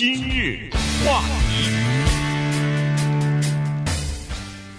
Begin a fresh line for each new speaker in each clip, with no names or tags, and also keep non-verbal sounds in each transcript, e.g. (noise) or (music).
今日话题，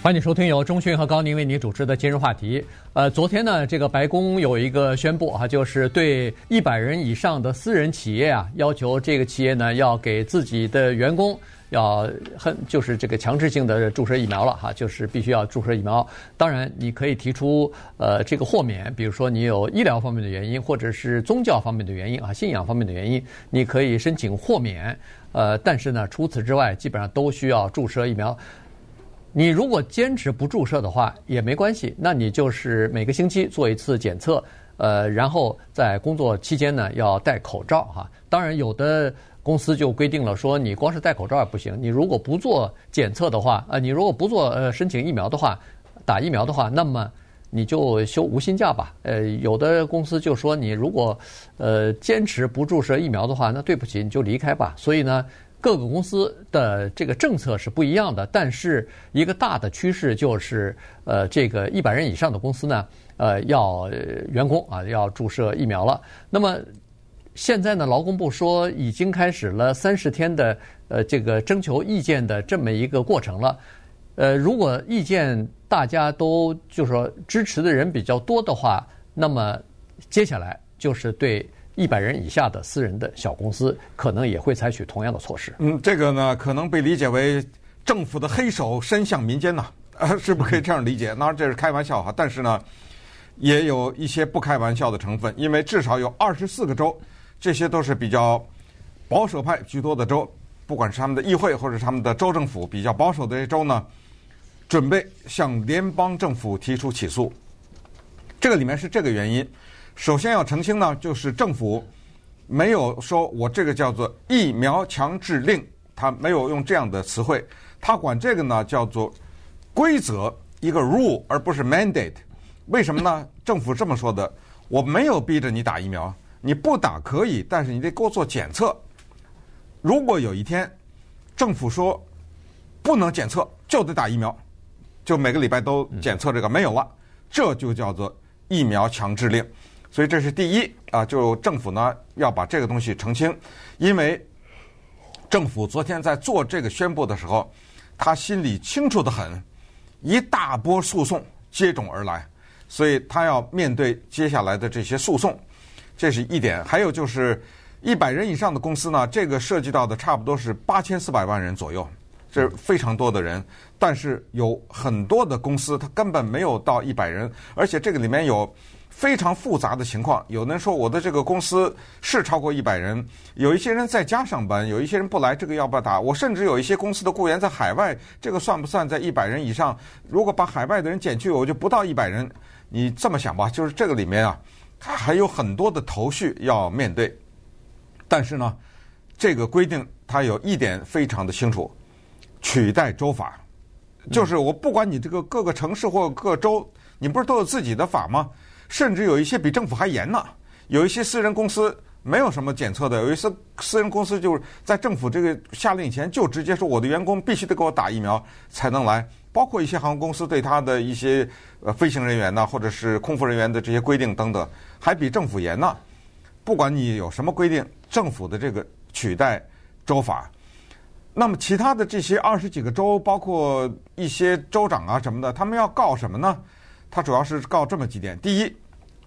欢迎收听由钟讯和高宁为你主持的今日话题。呃，昨天呢，这个白宫有一个宣布哈，就是对一百人以上的私人企业啊，要求这个企业呢要给自己的员工。要很就是这个强制性的注射疫苗了哈，就是必须要注射疫苗。当然，你可以提出呃这个豁免，比如说你有医疗方面的原因，或者是宗教方面的原因啊，信仰方面的原因，你可以申请豁免。呃，但是呢，除此之外，基本上都需要注射疫苗。你如果坚持不注射的话，也没关系，那你就是每个星期做一次检测，呃，然后在工作期间呢要戴口罩哈。当然，有的。公司就规定了，说你光是戴口罩也不行，你如果不做检测的话，呃，你如果不做呃申请疫苗的话，打疫苗的话，那么你就休无薪假吧。呃，有的公司就说你如果呃坚持不注射疫苗的话，那对不起，你就离开吧。所以呢，各个公司的这个政策是不一样的，但是一个大的趋势就是，呃，这个一百人以上的公司呢，呃，要员工啊要注射疫苗了。那么。现在呢，劳工部说已经开始了三十天的呃这个征求意见的这么一个过程了。呃，如果意见大家都就是说支持的人比较多的话，那么接下来就是对一百人以下的私人的小公司可能也会采取同样的措施。
嗯，这个呢可能被理解为政府的黑手伸向民间呐，啊，是不是可以这样理解？当然这是开玩笑哈，但是呢也有一些不开玩笑的成分，因为至少有二十四个州。这些都是比较保守派居多的州，不管是他们的议会或者他们的州政府比较保守的这些州呢，准备向联邦政府提出起诉。这个里面是这个原因。首先要澄清呢，就是政府没有说我这个叫做疫苗强制令，他没有用这样的词汇，他管这个呢叫做规则，一个 rule，而不是 mandate。为什么呢？政府这么说的，我没有逼着你打疫苗。你不打可以，但是你得给我做检测。如果有一天政府说不能检测，就得打疫苗，就每个礼拜都检测这个没有了，这就叫做疫苗强制令。所以这是第一啊，就政府呢要把这个东西澄清，因为政府昨天在做这个宣布的时候，他心里清楚得很，一大波诉讼接踵而来，所以他要面对接下来的这些诉讼。这是一点，还有就是一百人以上的公司呢，这个涉及到的差不多是八千四百万人左右，这非常多的人。但是有很多的公司，它根本没有到一百人，而且这个里面有非常复杂的情况。有人说我的这个公司是超过一百人，有一些人在家上班，有一些人不来，这个要不要打？我甚至有一些公司的雇员在海外，这个算不算在一百人以上？如果把海外的人减去，我就不到一百人。你这么想吧，就是这个里面啊。他还有很多的头绪要面对，但是呢，这个规定它有一点非常的清楚，取代州法，就是我不管你这个各个城市或各州，你不是都有自己的法吗？甚至有一些比政府还严呢。有一些私人公司没有什么检测的，有一些私人公司就是在政府这个下令以前就直接说我的员工必须得给我打疫苗才能来。包括一些航空公司对他的一些呃飞行人员呢，或者是空服人员的这些规定等等，还比政府严呢。不管你有什么规定，政府的这个取代州法。那么其他的这些二十几个州，包括一些州长啊什么的，他们要告什么呢？他主要是告这么几点：第一，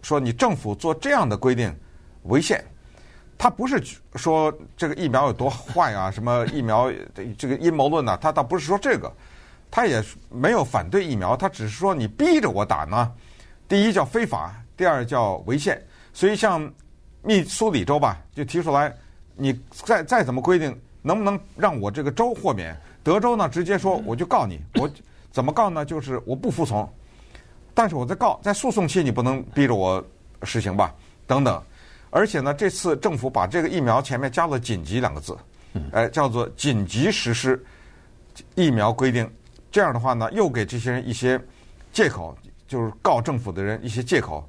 说你政府做这样的规定违宪。他不是说这个疫苗有多坏啊，(laughs) 什么疫苗这个阴谋论呢？他倒不是说这个。他也没有反对疫苗，他只是说你逼着我打呢。第一叫非法，第二叫违宪。所以像密苏里州吧，就提出来，你再再怎么规定，能不能让我这个州豁免？德州呢，直接说我就告你，我怎么告呢？就是我不服从，但是我在告，在诉讼期你不能逼着我实行吧？等等。而且呢，这次政府把这个疫苗前面加了“紧急”两个字，哎，叫做紧急实施疫苗规定。这样的话呢，又给这些人一些借口，就是告政府的人一些借口，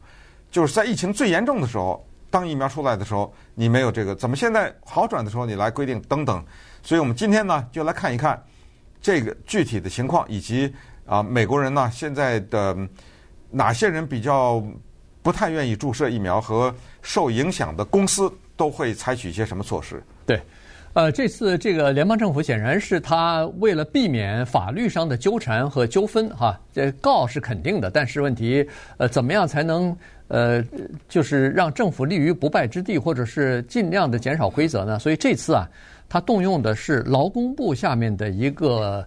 就是在疫情最严重的时候，当疫苗出来的时候，你没有这个，怎么现在好转的时候你来规定等等。所以我们今天呢，就来看一看这个具体的情况，以及啊，美国人呢现在的哪些人比较不太愿意注射疫苗，和受影响的公司都会采取一些什么措施？
对。呃，这次这个联邦政府显然是他为了避免法律上的纠缠和纠纷，哈，这告是肯定的，但是问题，呃，怎么样才能呃，就是让政府立于不败之地，或者是尽量的减少规则呢？所以这次啊，他动用的是劳工部下面的一个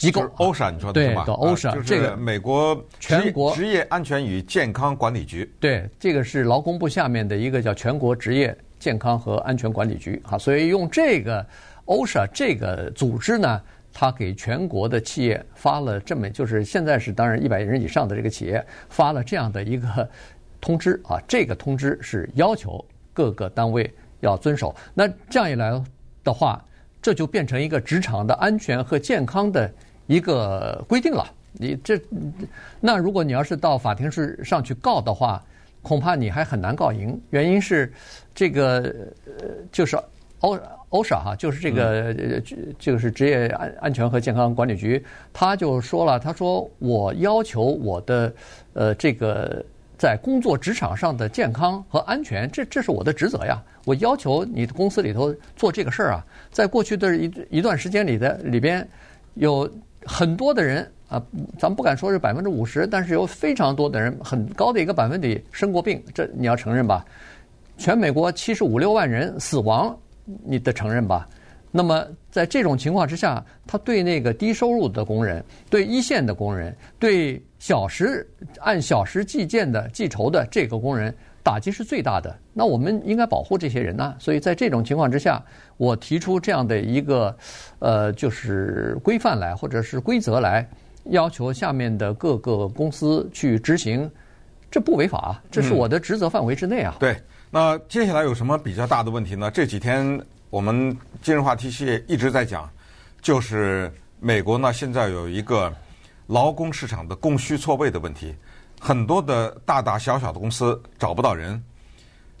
机构
，OSHA，你说的是吧？
对，OSHA，
这个美国
全国
职业安全与健康管理局。
对，这个是劳工部下面的一个叫全国职业。健康和安全管理局啊，所以用这个 OSHA 这个组织呢，他给全国的企业发了这么，就是现在是当然一百人以上的这个企业发了这样的一个 (laughs) 通知啊，这个通知是要求各个单位要遵守。那这样一来的话，这就变成一个职场的安全和健康的一个规定了。你这，那如果你要是到法庭是上去告的话，恐怕你还很难告赢，原因是这个呃，就是欧 OSHA 哈，就是这个呃，就是职业安安全和健康管理局，他就说了，他说我要求我的呃这个在工作职场上的健康和安全，这这是我的职责呀，我要求你的公司里头做这个事儿啊，在过去的一一段时间里的里边，有很多的人。啊，咱们不敢说是百分之五十，但是有非常多的人，很高的一个百分比生过病，这你要承认吧？全美国七十五六万人死亡，你得承认吧？那么在这种情况之下，他对那个低收入的工人、对一线的工人、对小时按小时计件的计酬的这个工人，打击是最大的。那我们应该保护这些人呢？所以在这种情况之下，我提出这样的一个呃，就是规范来，或者是规则来。要求下面的各个公司去执行，这不违法，这是我的职责范围之内啊。
对，那接下来有什么比较大的问题呢？这几天我们今日话题系一直在讲，就是美国呢现在有一个劳工市场的供需错位的问题，很多的大大小小的公司找不到人。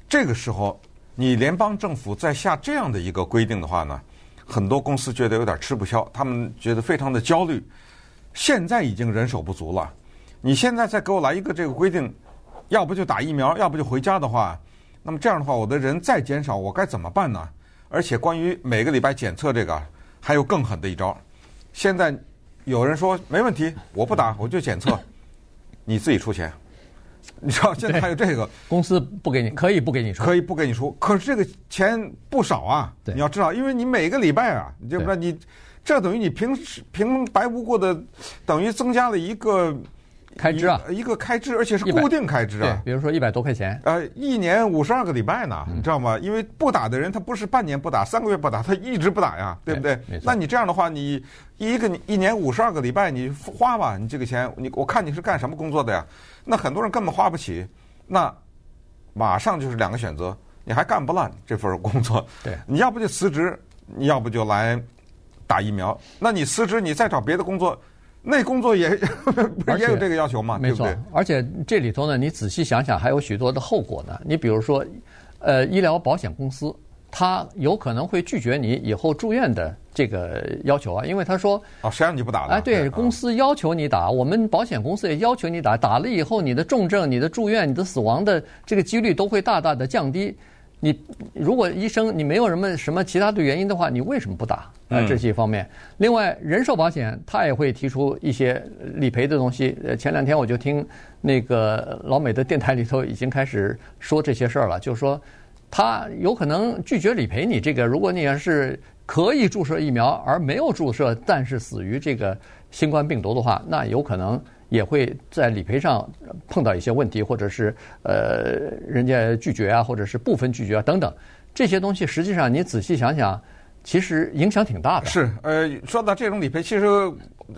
这个时候，你联邦政府在下这样的一个规定的话呢，很多公司觉得有点吃不消，他们觉得非常的焦虑。现在已经人手不足了，你现在再给我来一个这个规定，要不就打疫苗，要不就回家的话，那么这样的话，我的人再减少，我该怎么办呢？而且关于每个礼拜检测这个，还有更狠的一招。现在有人说没问题，我不打，我就检测，你自己出钱。你知道 (laughs) 现在还有这个
公司不给你，可以不给你出，
可以不给你出，可是这个钱不少啊。
对
你要知道，因为你每个礼拜啊，你就不知道你。这等于你平时平白无故的，等于增加了一个
开支啊，
一个开支，而且是固定开支啊。
对，比如说一百多块钱。
呃，一年五十二个礼拜呢，你知道吗？因为不打的人他不是半年不打，三个月不打，他一直不打呀，对不
对？
那你这样的话，你一个一年五十二个礼拜，你花吧，你这个钱，你我看你是干什么工作的呀？那很多人根本花不起，那马上就是两个选择，你还干不烂这份工作，
对，
你要不就辞职，你要不就来。打疫苗，那你辞职，你再找别的工作，那工作也 (laughs) 也有这个要求吗？
没错，
对对，
而且这里头呢，你仔细想想，还有许多的后果呢。你比如说，呃，医疗保险公司，他有可能会拒绝你以后住院的这个要求啊，因为他说，
哦，谁让你不打了？
哎，对，公司要求你打，我们保险公司也要求你打，打了以后，你的重症、你的住院、你的死亡的这个几率都会大大的降低。你如果医生你没有什么什么其他的原因的话，你为什么不打？啊，这是一方面。另外，人寿保险它也会提出一些理赔的东西。呃，前两天我就听那个老美的电台里头已经开始说这些事儿了，就是说他有可能拒绝理赔你这个。如果你要是可以注射疫苗而没有注射，但是死于这个新冠病毒的话，那有可能。也会在理赔上碰到一些问题，或者是呃人家拒绝啊，或者是部分拒绝啊等等，这些东西实际上你仔细想想，其实影响挺大的。
是，呃，说到这种理赔，其实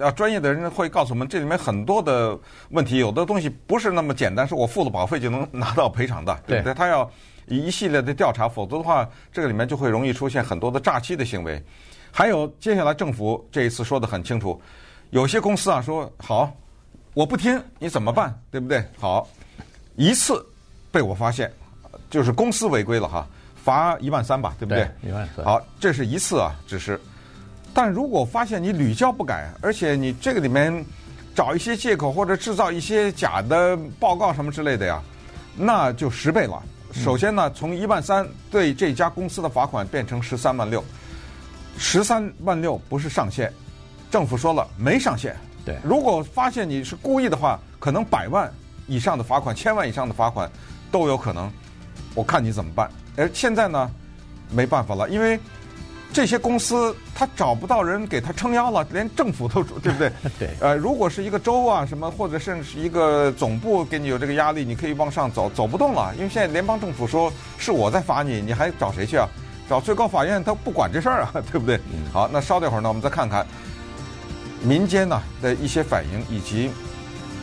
啊专业的人会告诉我们，这里面很多的问题，有的东西不是那么简单，是我付了保费就能拿到赔偿的，对不对？他要一系列的调查，否则的话，这个里面就会容易出现很多的诈欺的行为。还有，接下来政府这一次说的很清楚，有些公司啊说好。我不听，你怎么办？对不对？好，一次被我发现，就是公司违规了哈，罚一万三吧，对不对？
一万三。
好，这是一次啊，只是。但如果发现你屡教不改，而且你这个里面找一些借口或者制造一些假的报告什么之类的呀，那就十倍了。首先呢，从一万三对这家公司的罚款变成十三万六，十三万六不是上限，政府说了没上限。
对，
如果发现你是故意的话，可能百万以上的罚款、千万以上的罚款都有可能。我看你怎么办。而现在呢，没办法了，因为这些公司他找不到人给他撑腰了，连政府都对不对？(laughs)
对。
呃，如果是一个州啊什么，或者甚至是一个总部给你有这个压力，你可以往上走，走不动了，因为现在联邦政府说是我在罚你，你还找谁去啊？找最高法院他不管这事儿啊，(laughs) 对不对？好，那稍等会儿呢，我们再看看。民间呢的一些反应，以及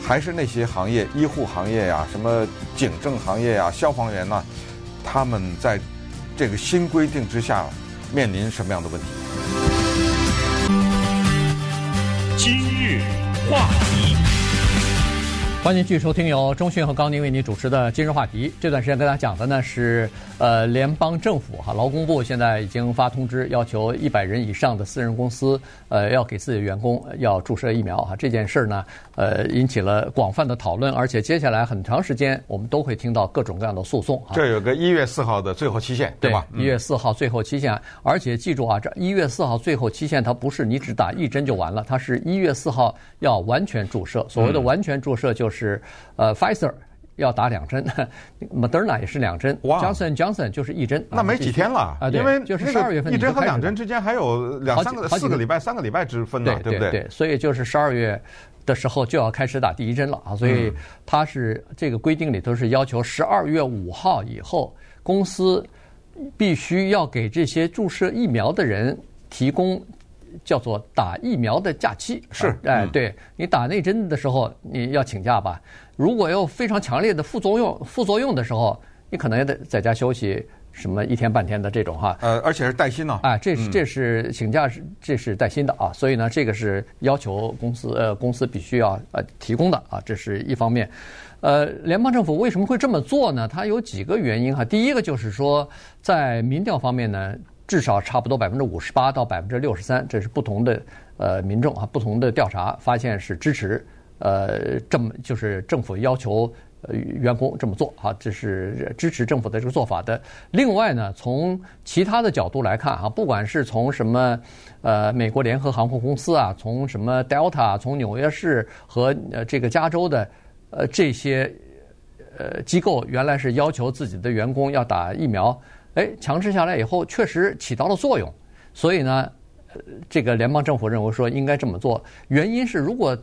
还是那些行业，医护行业呀，什么警政行业呀，消防员呐，他们在这个新规定之下面临什么样的问题？
今日话题。
欢迎继续收听由中讯和高宁为您主持的今日话题。这段时间跟大家讲的呢是，呃，联邦政府哈劳工部现在已经发通知，要求一百人以上的私人公司，呃，要给自己的员工要注射疫苗哈。这件事呢，呃，引起了广泛的讨论，而且接下来很长时间我们都会听到各种各样的诉讼。
这有个一月四号的最后期限，对吧？
一月四号最后期限，而且记住啊，这一月四号最后期限，它不是你只打一针就完了，它是一月四号要完全注射。所谓的完全注射就是。是，呃，Pfizer 要打两针，(laughs) Moderna 也是两针，Johnson Johnson 就是一针。
那没几天了
啊，
因为
就是十二月份，
一针和两针之间还有两三个、四个礼拜、三个礼拜之分呢，对不对？
对，所以就是十二月的时候就要开始打第一针了啊，所以它是这个规定里头是要求十二月五号以后，公司必须要给这些注射疫苗的人提供。叫做打疫苗的假期
是，
哎，对你打那针的时候你要请假吧？如果有非常强烈的副作用，副作用的时候，你可能也得在家休息，什么一天半天的这种哈。
呃，而且是带薪呢。
啊，这是这是请假是这是带薪的啊，所以呢，这个是要求公司呃公司必须要呃提供的啊，这是一方面。呃，联邦政府为什么会这么做呢？它有几个原因哈。第一个就是说，在民调方面呢。至少差不多百分之五十八到百分之六十三，这是不同的呃民众啊，不同的调查发现是支持呃这么就是政府要求呃员工这么做啊，这是支持政府的这个做法的。另外呢，从其他的角度来看啊，不管是从什么呃美国联合航空公司啊，从什么 Delta，从纽约市和呃这个加州的呃这些呃机构，原来是要求自己的员工要打疫苗。哎，强制下来以后，确实起到了作用，所以呢，这个联邦政府认为说应该这么做。原因是，如果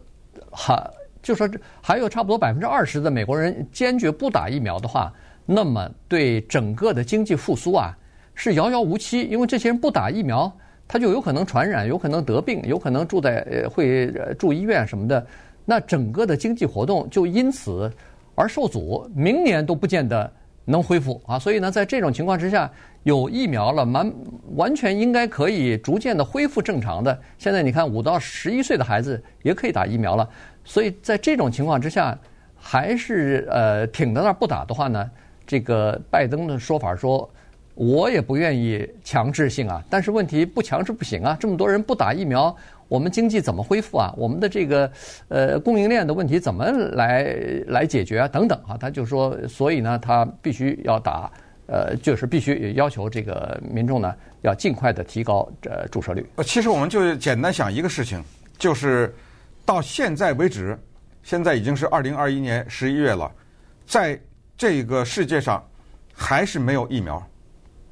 还就说这还有差不多百分之二十的美国人坚决不打疫苗的话，那么对整个的经济复苏啊是遥遥无期。因为这些人不打疫苗，他就有可能传染，有可能得病，有可能住在呃会住医院什么的，那整个的经济活动就因此而受阻，明年都不见得。能恢复啊，所以呢，在这种情况之下，有疫苗了，完完全应该可以逐渐的恢复正常的。现在你看，五到十一岁的孩子也可以打疫苗了，所以在这种情况之下，还是呃挺在那不打的话呢，这个拜登的说法说，我也不愿意强制性啊，但是问题不强制不行啊，这么多人不打疫苗。我们经济怎么恢复啊？我们的这个呃供应链的问题怎么来来解决啊？等等啊，他就说，所以呢，他必须要打，呃，就是必须要求这个民众呢要尽快的提高这注射率。
呃，其实我们就简单想一个事情，就是到现在为止，现在已经是二零二一年十一月了，在这个世界上还是没有疫苗，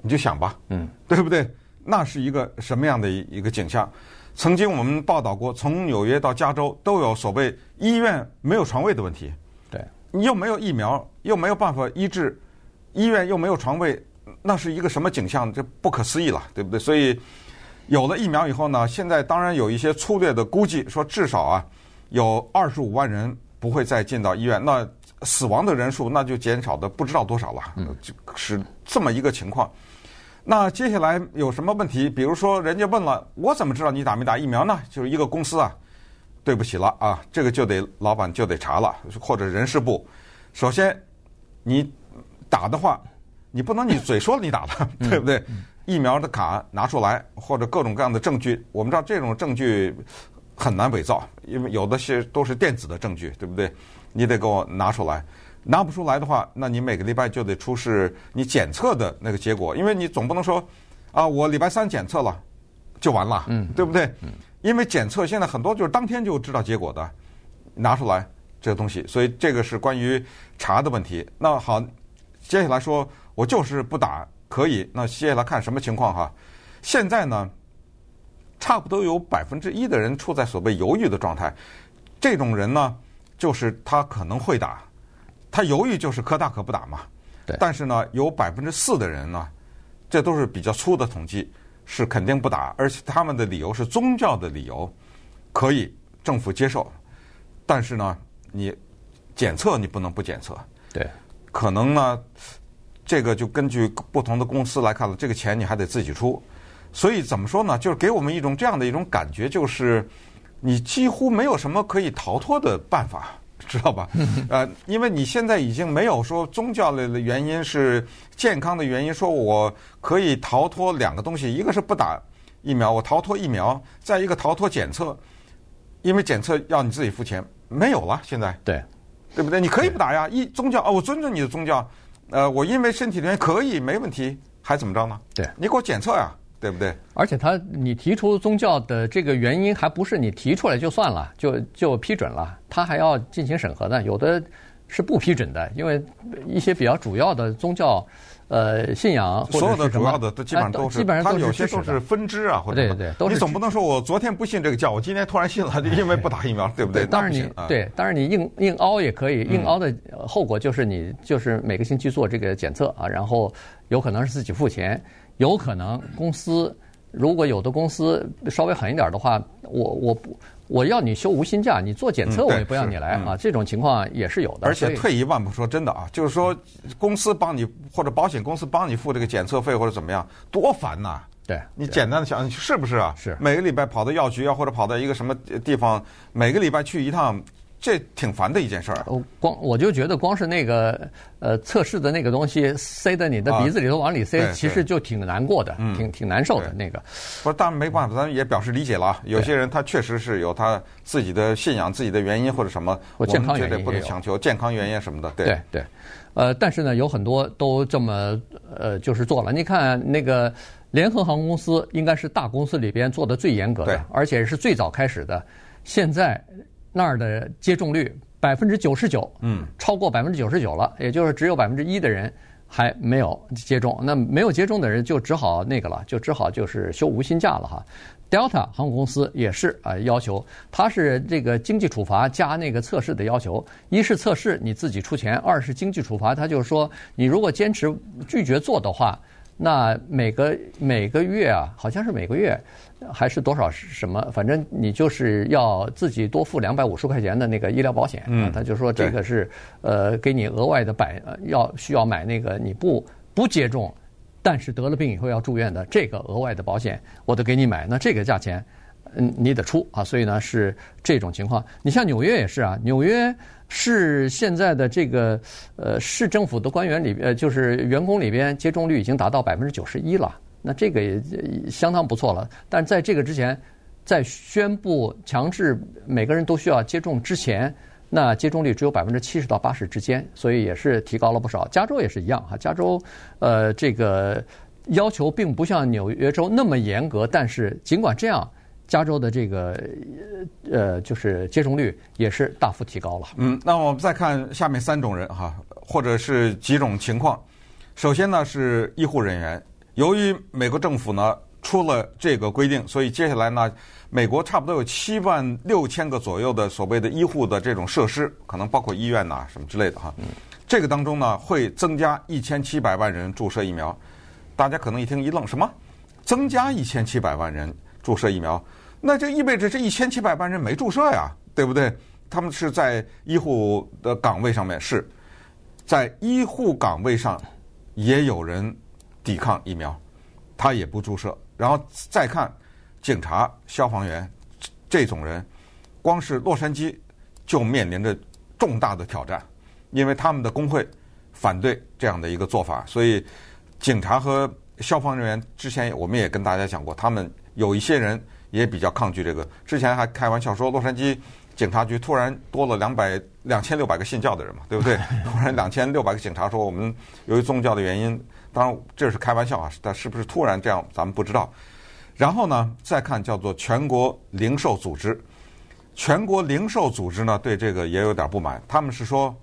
你就想吧，嗯，对不对？那是一个什么样的一个景象？曾经我们报道过，从纽约到加州都有所谓医院没有床位的问题。
对，
你又没有疫苗，又没有办法医治，医院又没有床位，那是一个什么景象？这不可思议了，对不对？所以有了疫苗以后呢，现在当然有一些粗略的估计，说至少啊有二十五万人不会再进到医院，那死亡的人数那就减少的不知道多少了。嗯，就是这么一个情况。那接下来有什么问题？比如说，人家问了，我怎么知道你打没打疫苗呢？就是一个公司啊，对不起了啊，这个就得老板就得查了，或者人事部。首先，你打的话，你不能你嘴说了你打了，(laughs) 对不对？疫苗的卡拿出来，或者各种各样的证据。我们知道这种证据很难伪造，因为有的是都是电子的证据，对不对？你得给我拿出来。拿不出来的话，那你每个礼拜就得出示你检测的那个结果，因为你总不能说啊，我礼拜三检测了就完了，嗯，对不对？嗯，因为检测现在很多就是当天就知道结果的，拿出来这个东西，所以这个是关于查的问题。那好，接下来说我就是不打可以，那接下来看什么情况哈？现在呢，差不多有百分之一的人处在所谓犹豫的状态，这种人呢，就是他可能会打。他犹豫就是可打可不打嘛，
对。
但是呢，有百分之四的人呢，这都是比较粗的统计，是肯定不打，而且他们的理由是宗教的理由，可以政府接受。但是呢，你检测你不能不检测。
对。
可能呢，这个就根据不同的公司来看了，这个钱你还得自己出。所以怎么说呢？就是给我们一种这样的一种感觉，就是你几乎没有什么可以逃脱的办法。知道吧？(laughs) 呃，因为你现在已经没有说宗教类的原因，是健康的原因，说我可以逃脱两个东西，一个是不打疫苗，我逃脱疫苗；再一个逃脱检测，因为检测要你自己付钱，没有了。现在
对，
对不对？你可以不打呀，一宗教啊，我尊重你的宗教，呃，我因为身体原因可以没问题，还怎么着呢？
对，
你给我检测呀。对不对？
而且他，你提出宗教的这个原因，还不是你提出来就算了，就就批准了，他还要进行审核的。有的是不批准的，因为一些比较主要的宗教，呃，信仰，
所有的主要的都基本上都是，
基本上都是
有些都是分支啊，或者
对对，都是。
你总不能说我昨天不信这个教，我今天突然信了，(laughs) 因为不打疫苗，对不对？
当然你对，当然你硬硬凹也可以，硬凹的后果就是你就是每个星期做这个检测啊，然后有可能是自己付钱。有可能公司如果有的公司稍微狠一点的话，我我不我要你休无薪假，你做检测我也不要你来啊，这种情况也是有的。
而且退一万步说，真的啊，就是说公司帮你或者保险公司帮你付这个检测费或者怎么样，多烦呐！
对，
你简单的想是不是啊？
是
每个礼拜跑到药局啊，或者跑到一个什么地方，每个礼拜去一趟。这挺烦的一件事儿。
我光我就觉得，光是那个呃测试的那个东西塞在你的鼻子里头往里塞，啊、其实就挺难过的，挺挺难受的那个。
不是，当然没办法，咱们也表示理解了。有些人他确实是有他自己的信仰、自己的原因或者什么，
或健康原因
我们绝对不能强求健康原因什么的。对
对，对，呃，但是呢，有很多都这么呃，就是做了。你看那个联合航空公司，应该是大公司里边做的最严格的，而且是最早开始的。现在。那儿的接种率百分之九十九，嗯，超过百分之九十九了，也就是只有百分之一的人还没有接种。那没有接种的人就只好那个了，就只好就是休无薪假了哈。Delta 航空公司也是啊，要求它是这个经济处罚加那个测试的要求，一是测试你自己出钱，二是经济处罚。它就是说，你如果坚持拒绝做的话。那每个每个月啊，好像是每个月还是多少什么，反正你就是要自己多付两百五十块钱的那个医疗保险。嗯，他就说这个是呃给你额外的买要需要买那个你不不接种，但是得了病以后要住院的这个额外的保险，我都给你买。那这个价钱，嗯，你得出啊。所以呢是这种情况。你像纽约也是啊，纽约。是现在的这个呃市政府的官员里边，就是员工里边接种率已经达到百分之九十一了，那这个也相当不错了。但在这个之前，在宣布强制每个人都需要接种之前，那接种率只有百分之七十到八十之间，所以也是提高了不少。加州也是一样哈，加州呃这个要求并不像纽约州那么严格，但是尽管这样。加州的这个呃，就是接种率也是大幅提高了。
嗯，那我们再看下面三种人哈，或者是几种情况。首先呢是医护人员，由于美国政府呢出了这个规定，所以接下来呢，美国差不多有七万六千个左右的所谓的医护的这种设施，可能包括医院呐什么之类的哈。嗯。这个当中呢会增加一千七百万人注射疫苗。大家可能一听一愣，什么？增加一千七百万人？注射疫苗，那就意味着这一千七百万人没注射呀，对不对？他们是在医护的岗位上面，是在医护岗位上也有人抵抗疫苗，他也不注射。然后再看警察、消防员这种人，光是洛杉矶就面临着重大的挑战，因为他们的工会反对这样的一个做法，所以警察和消防人员之前我们也跟大家讲过，他们。有一些人也比较抗拒这个，之前还开玩笑说，洛杉矶警察局突然多了两百两千六百个信教的人嘛，对不对？(laughs) 突然两千六百个警察说我们由于宗教的原因，当然这是开玩笑啊，但是不是突然这样，咱们不知道。然后呢，再看叫做全国零售组织，全国零售组织呢对这个也有点不满，他们是说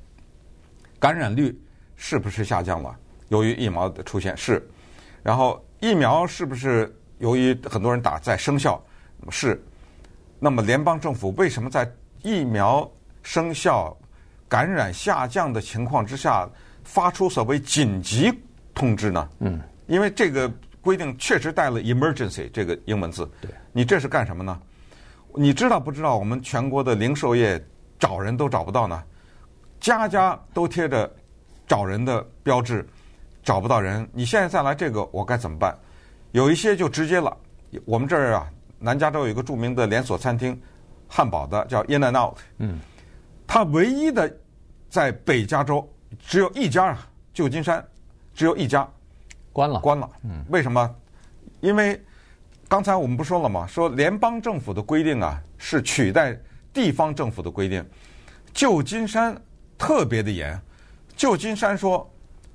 感染率是不是下降了？由于疫苗的出现是，然后疫苗是不是由于很多人打在生效？是，那么联邦政府为什么在疫苗生效、感染下降的情况之下，发出所谓紧急通知呢？嗯，因为这个规定确实带了 “emergency” 这个英文字。
对，
你这是干什么呢？你知道不知道？我们全国的零售业找人都找不到呢，家家都贴着找人的标志，找不到人。你现在再来这个，我该怎么办？有一些就直接了。我们这儿啊，南加州有一个著名的连锁餐厅。汉堡的叫 In and Out，嗯，它唯一的在北加州只有一家啊，旧金山只有一家，
关了，
关了，嗯，为什么？因为刚才我们不说了吗？说联邦政府的规定啊是取代地方政府的规定，旧金山特别的严，旧金山说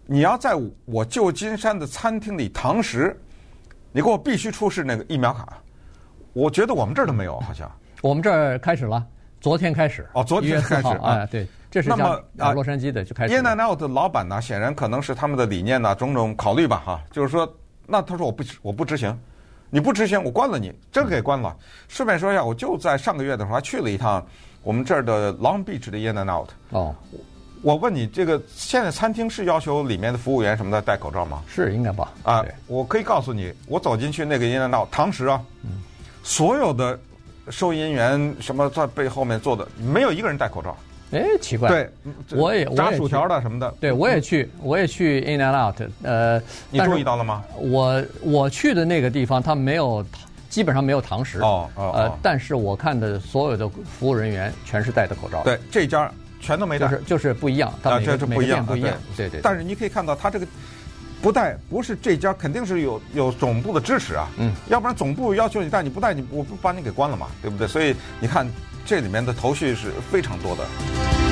你要在我旧金山的餐厅里堂食，你给我必须出示那个疫苗卡，我觉得我们这儿都没有，好像。
我们这儿开始了，昨天开始。
哦，昨天开始
啊、哎，对，这是那么啊，洛杉矶的就开始。
In and Out 的老板呢，显然可能是他们的理念呢，种种考虑吧，哈，就是说，那他说我不我不执行，你不执行，我关了你，真给关了。顺便说一下，我就在上个月的时候还去了一趟我们这儿的 Long Beach 的 In and Out。
哦，
我问你，这个现在餐厅是要求里面的服务员什么的戴口罩吗？
是应该吧？
啊，我可以告诉你，我走进去那个 In and Out 堂食啊，嗯，所有的。收银员什么在背后面坐的，没有一个人戴口罩。
哎，奇怪。
对，
我也
炸薯条的什么的。
对，我也去，我也去 In and Out。呃，
你注意到了吗？
我我去的那个地方，他没有，基本上没有堂食。
哦哦。
呃，但是我看的所有的服务人员全是戴的口罩。
对，这家全都没戴。
就是就是不一样。
啊，这是不一样，
不一样。对对。
但是你可以看到，他这个。不带不是这家，肯定是有有总部的支持啊，嗯，要不然总部要求你带，你不带，你我不把你给关了嘛，对不对？所以你看这里面的头绪是非常多的。